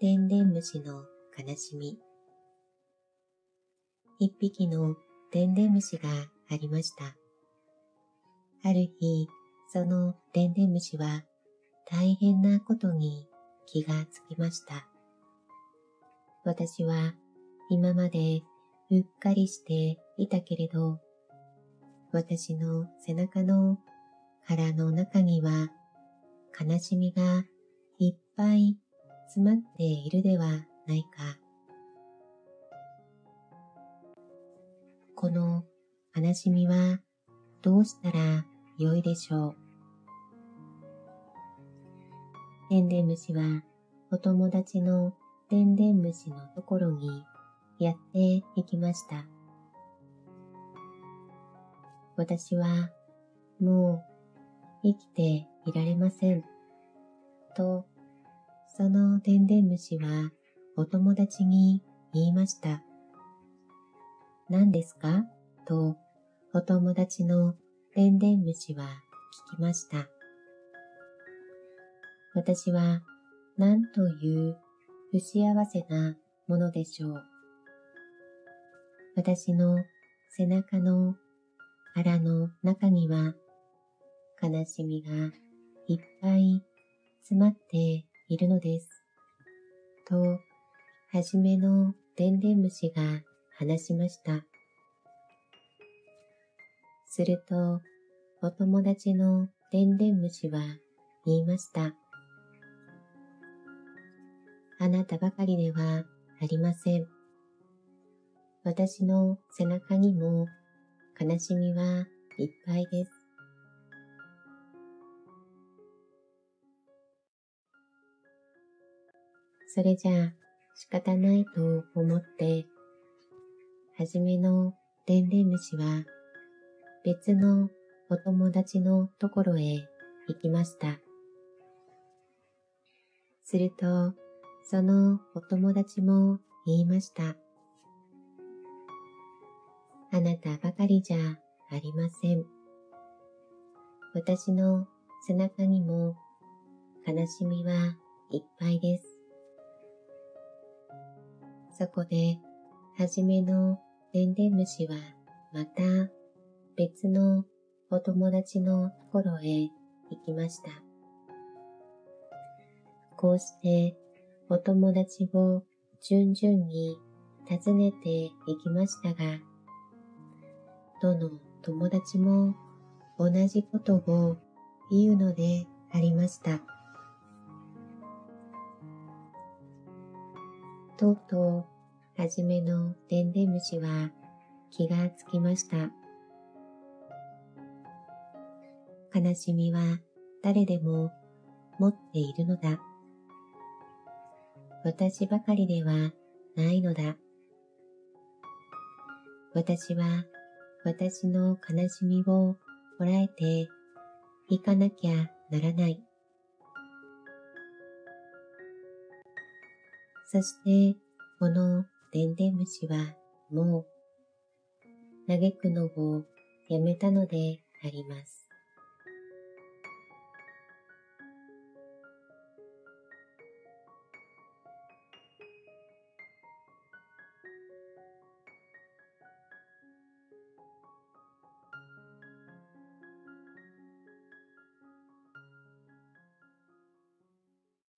でんでん虫の悲しみ。一匹のでんでん虫がありました。ある日、そのでんでん虫は大変なことに気がつきました。私は今までうっかりしていたけれど、私の背中の腹の中には悲しみがいっぱい詰まっているではないか。この悲しみはどうしたらよいでしょう。でんでん虫はお友達のでんでん虫のところにやっていきました。私はもう生きていられません。と、そのでんでん虫はお友達に言いました。何ですか？と、お友達のでんでん虫は聞きました。私は何という不幸せなものでしょう。私の背中の腹の中には悲しみがいっぱい詰まっているのです。と、はじめのでんでん虫が話しました。すると、お友達のでんでん虫は言いました。あなたばかりではありません。私の背中にも悲しみはいっぱいです。それじゃあ仕方ないと思って、はじめのでんでん虫は別のお友達のところへ行きました。すると、そのお友達も言いました。あなたばかりじゃありません。私の背中にも悲しみはいっぱいです。そこで、はじめのでんでん虫はまた別のお友達のところへ行きました。こうしてお友達を順々に訪ねていきましたが、どの友達も同じことを言うのでありました。とうとう、はじめのでんでん虫は気がつきました。悲しみは誰でも持っているのだ。私ばかりではないのだ。私は私の悲しみをこらえていかなきゃならない。そして、このでんでん虫はもう嘆くのをやめたのであります。